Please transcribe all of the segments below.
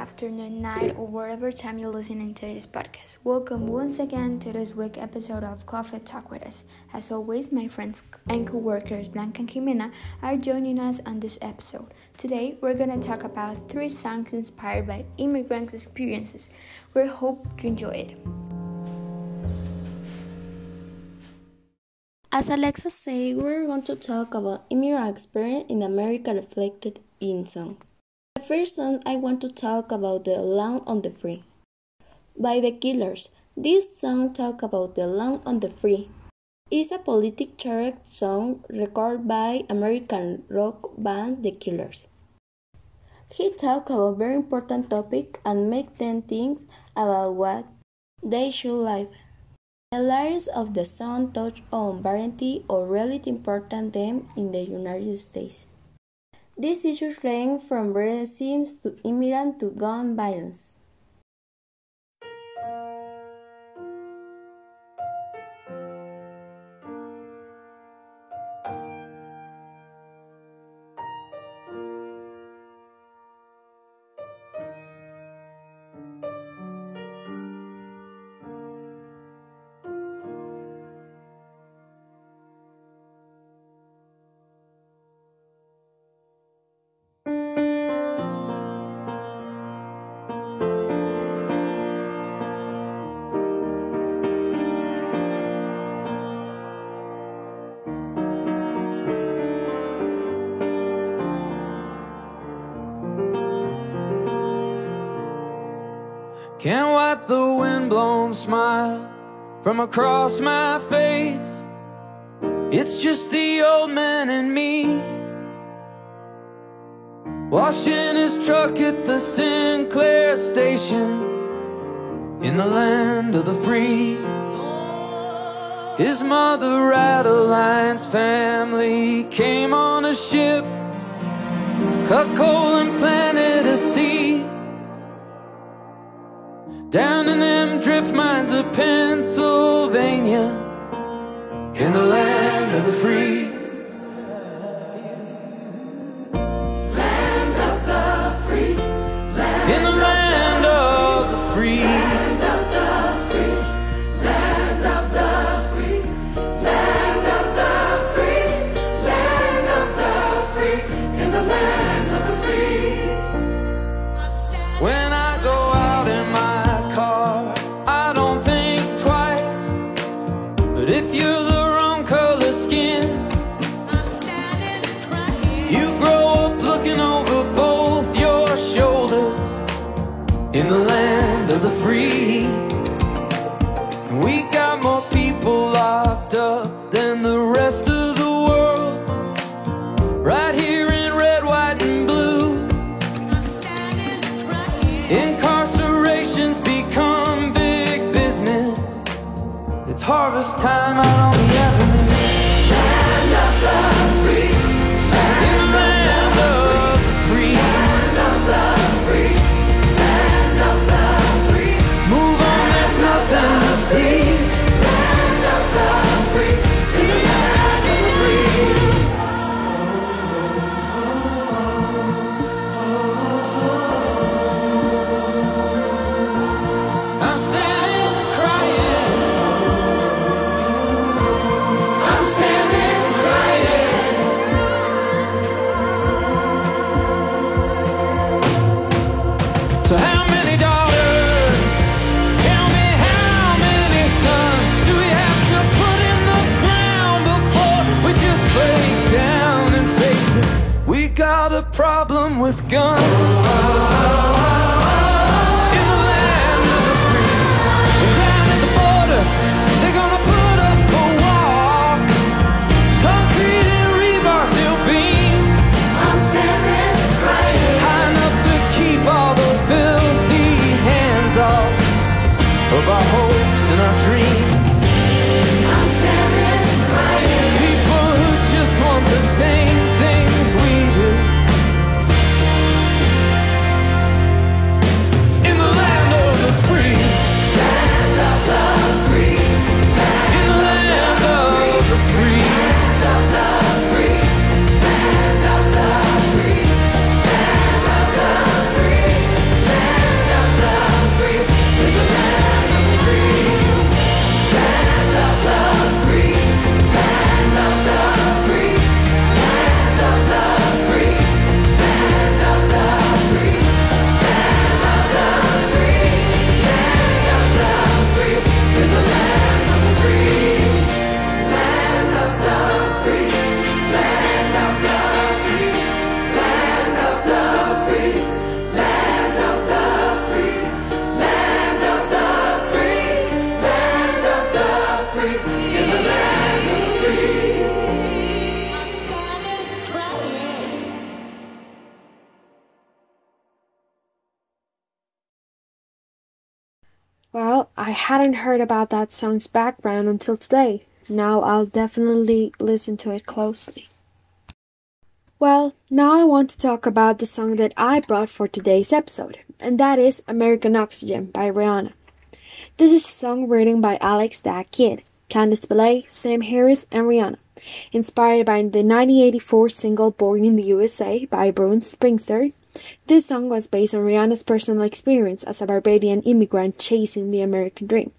afternoon, night, or whatever time you're listening to this podcast. Welcome once again to this week episode of Coffee Talk with Us. As always, my friends and co-workers Blanca and Jimena are joining us on this episode. Today, we're gonna talk about three songs inspired by immigrants' experiences. We hope you enjoy it. As Alexa said, we're going to talk about immigrant experience in America reflected in song. The first song I want to talk about the Land on the Free by The Killers. This song talk about the land on the free. It's a politic character song recorded by American rock band The Killers. He talk about very important topic and make them think about what they should live. The lyrics of the song touch on variety or really important them in the United States. These issues range from racism to immigrant to gun violence. Can't wipe the windblown smile from across my face. It's just the old man and me. Washing his truck at the Sinclair station in the land of the free. His mother, Adeline's family, came on a ship, cut coal and Down in them drift mines of Pennsylvania In the land of the free if you're the wrong color skin. You grow up looking over both your shoulders. In the So how many daughters? Tell me how many sons do we have to put in the ground before we just break down and face it? We got a problem with guns. Of our hopes and our dreams. Well, I hadn't heard about that song's background until today. Now I'll definitely listen to it closely. Well, now I want to talk about the song that I brought for today's episode, and that is American Oxygen by Rihanna. This is a song written by Alex da Kid, Candice Pillay, Sam Harris, and Rihanna, inspired by the 1984 single Born in the USA by Bruce Springsteen this song was based on Rihanna's personal experience as a Barbadian immigrant chasing the American dream.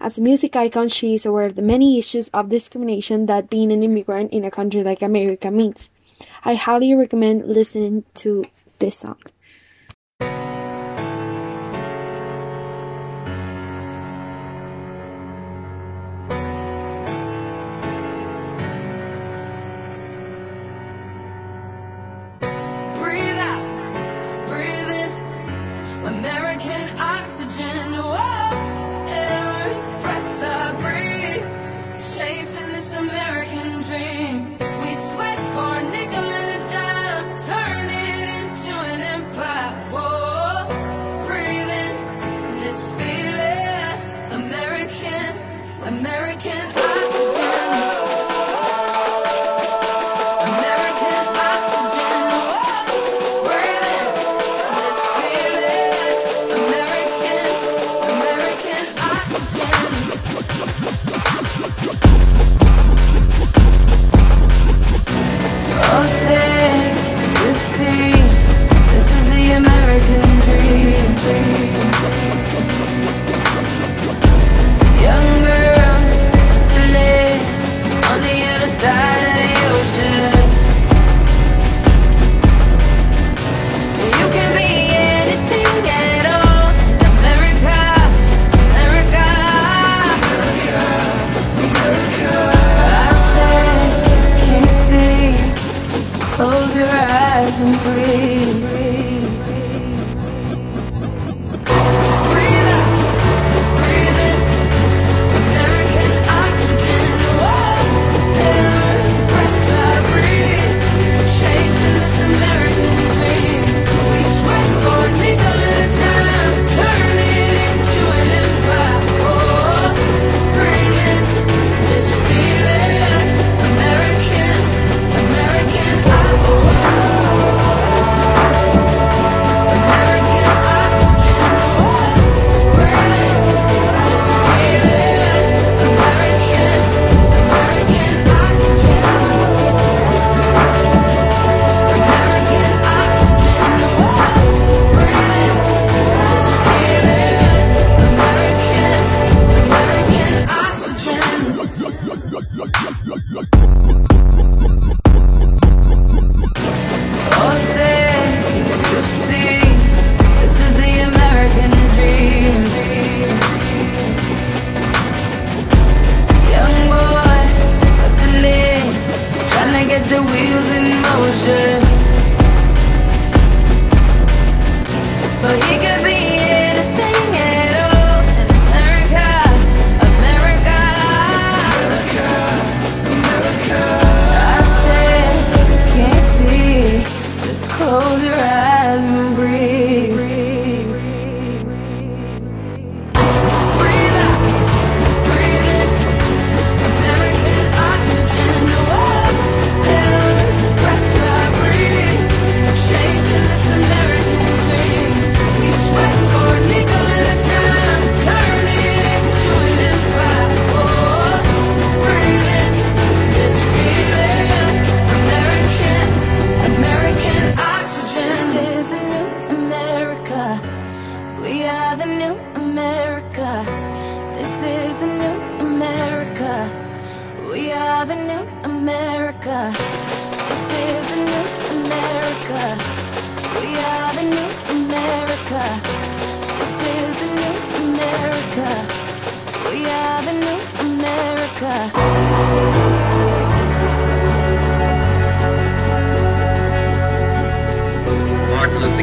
As a music icon, she is aware of the many issues of discrimination that being an immigrant in a country like America means. I highly recommend listening to this song.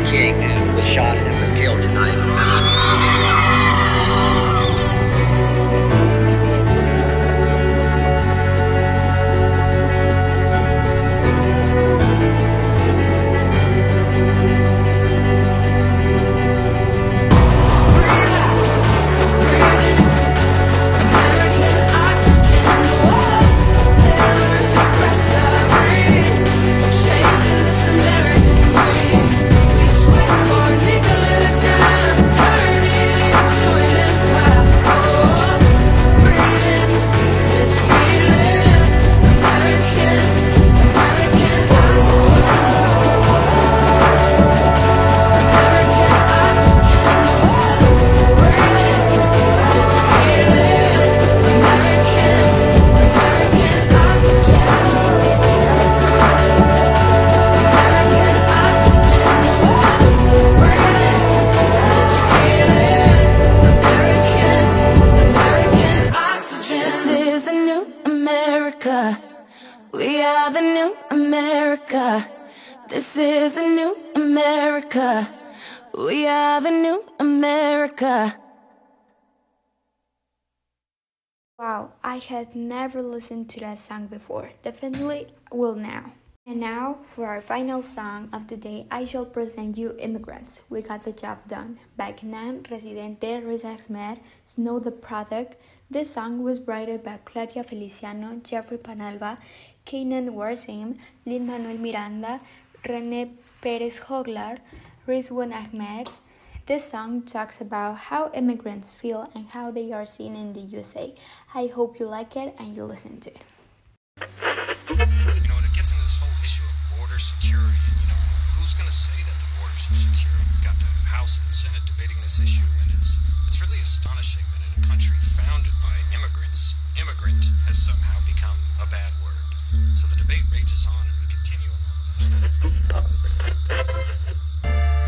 King, who was shot and was killed tonight. America. This is the new America. We are the new America. Wow, I had never listened to that song before. Definitely will now. And now, for our final song of the day, I shall present you Immigrants. We got the job done. By K'naan, Residente, Riz Ahmed, Snow the Product. This song was written by Claudia Feliciano, Jeffrey Penalva, Kanan Warsame, Lin Manuel Miranda, Rene Perez Joglar, Rizwan Ahmed. This song talks about how immigrants feel and how they are seen in the USA. I hope you like it and you listen to it. You know, it gets into this whole issue of border security. You know, who's going to say that the borders are secure? We've got the House and the Senate debating this issue, and it's it's really astonishing that in a country founded by immigrants, immigrant has somehow become a bad. So the debate rages on, and we continue along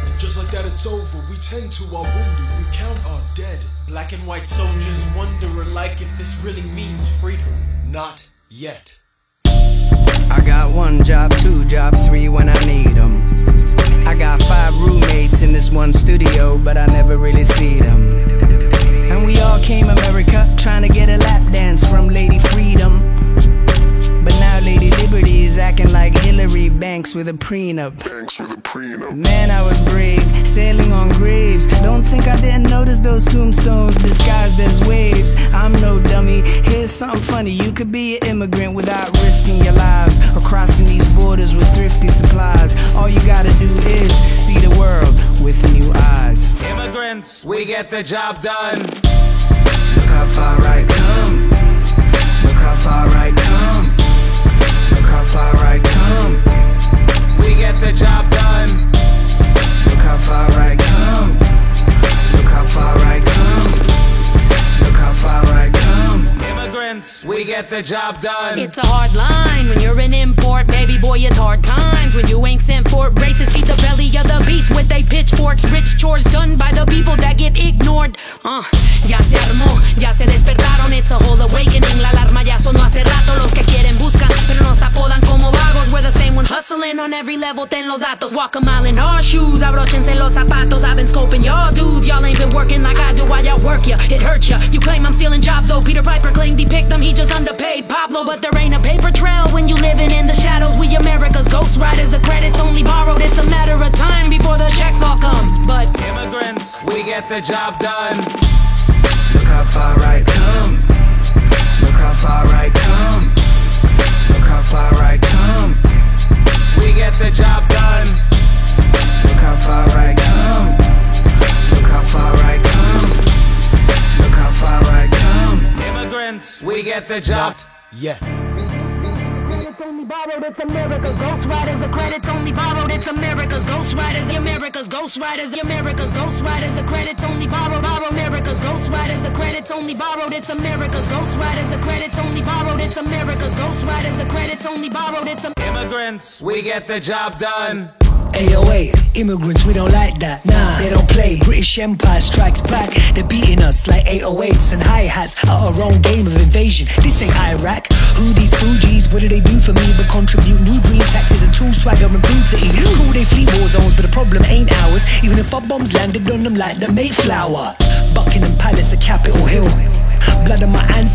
with. Just like that, it's over. We tend to our wounded, we count our dead. Black and white soldiers wonder alike if this really means freedom. Not yet. I got one job, two job, three when I need them. I got five roommates in this one studio, but I never really see them. And we all came America trying to get a lap dance from Lady Freedom. But now Lady Liberty is acting like Hillary Banks with a prenup. Banks with a prenup. Man, I was brave, sailing on graves. Don't think I didn't notice those tombstones disguised as waves. I'm no dummy. Here's something funny. You could be an immigrant without risking your lives or crossing these borders with thrifty supplies. All you gotta do is see the world with new eyes. Immigrants, we get the job done. Look how far I come. Look how far I come. Far I come. We get the job done. Look how far I come. Look how far I come. We get the job done. It's a hard line when you're an import, baby boy. It's hard times when you ain't sent for braces. Feed the belly of the beast with they pitchforks. Rich chores done by the people that get ignored. Uh, ya se armó, ya se despertaron. It's a whole awakening. La alarma ya sonó hace rato. Los que quieren buscan, pero nos apodan como vagos. We're the same ones hustling on every level. Ten los datos. Walk a mile in our shoes. Abrochense los zapatos. I've been scoping y'all dudes. Y'all ain't been working like I do while y'all work ya. It hurts ya. You claim I'm stealing jobs though. Peter Piper claimed he picked them. He just underpaid Pablo, but there ain't a paper trail when you living job. Yet. It's only borrowed, it's America's Ghost Riders. The credits only borrowed, it's America's Ghost Riders. The America's Ghost Riders, the America's Ghost Riders. The credits only borrowed, borrow America's Ghost Riders. The credits only borrowed, it's America's Ghost Riders. The credits only borrowed, it's America's Ghost Riders. The credits only borrowed, it's Immigrants, we get the job done. AOA, immigrants, we don't like that. Nah, they don't play. British Empire strikes back. They're beating us like 808s and hi hats. Our own game of invasion. This ain't Iraq. Who these Fugees? What do they do for me but contribute new dreams, taxes, and tool swagger and food? Cool, they flee war zones, but the problem ain't ours. Even if our bombs landed on them like the Mayflower. Buckingham Palace, a Capitol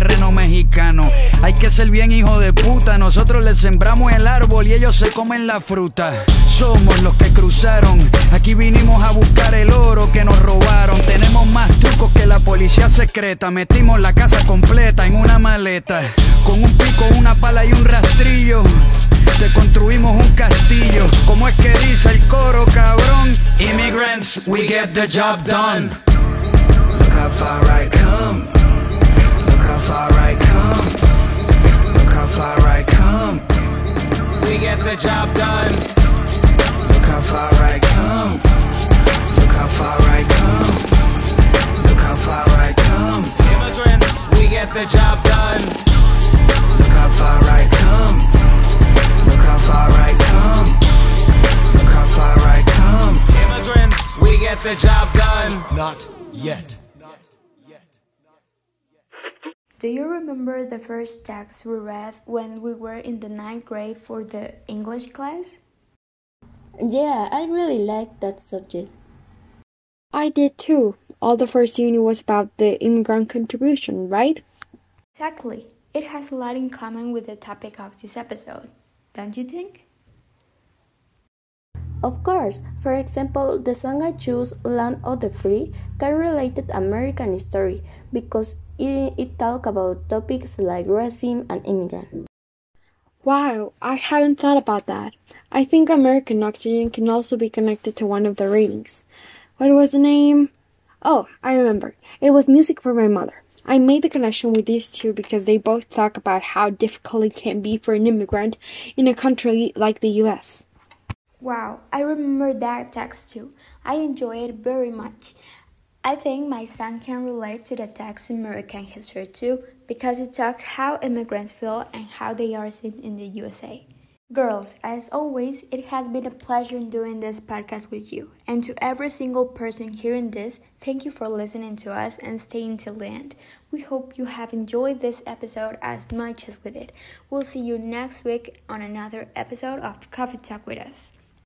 terreno mexicano. Hay que ser bien hijo de puta. Nosotros les sembramos el árbol y ellos se comen la fruta. Somos los que cruzaron. Aquí vinimos a buscar el oro que nos robaron. Tenemos más trucos que la policía secreta. Metimos la casa completa en una maleta. Con un pico, una pala y un rastrillo. Te construimos un castillo. Como es que dice el coro, cabrón? Immigrants, we get the job done. Look how far I come. Look how far I come. Look how far I come. we get the job done. Look how far I come. Look how far I come. Look how far I come. Immigrants, we get the job done. Look how far I come. Look how far I come. Look how far I come. Immigrants, we get the job done. Not yet. Do you remember the first text we read when we were in the ninth grade for the English class? Yeah, I really liked that subject. I did too. All the first unit was about the immigrant contribution, right? Exactly. It has a lot in common with the topic of this episode, don't you think? Of course, for example, the song I choose, Land of the Free, can relate to American history because it, it talks about topics like racism and immigrant. Wow, I hadn't thought about that. I think American Oxygen can also be connected to one of the ratings. What was the name? Oh, I remember. It was Music for My Mother. I made the connection with these two because they both talk about how difficult it can be for an immigrant in a country like the US. Wow, I remember that text too. I enjoy it very much. I think my son can relate to the text in American history too because it talks how immigrants feel and how they are seen in the USA. Girls, as always, it has been a pleasure doing this podcast with you. And to every single person hearing this, thank you for listening to us and staying till the end. We hope you have enjoyed this episode as much as we did. We'll see you next week on another episode of Coffee Talk with Us.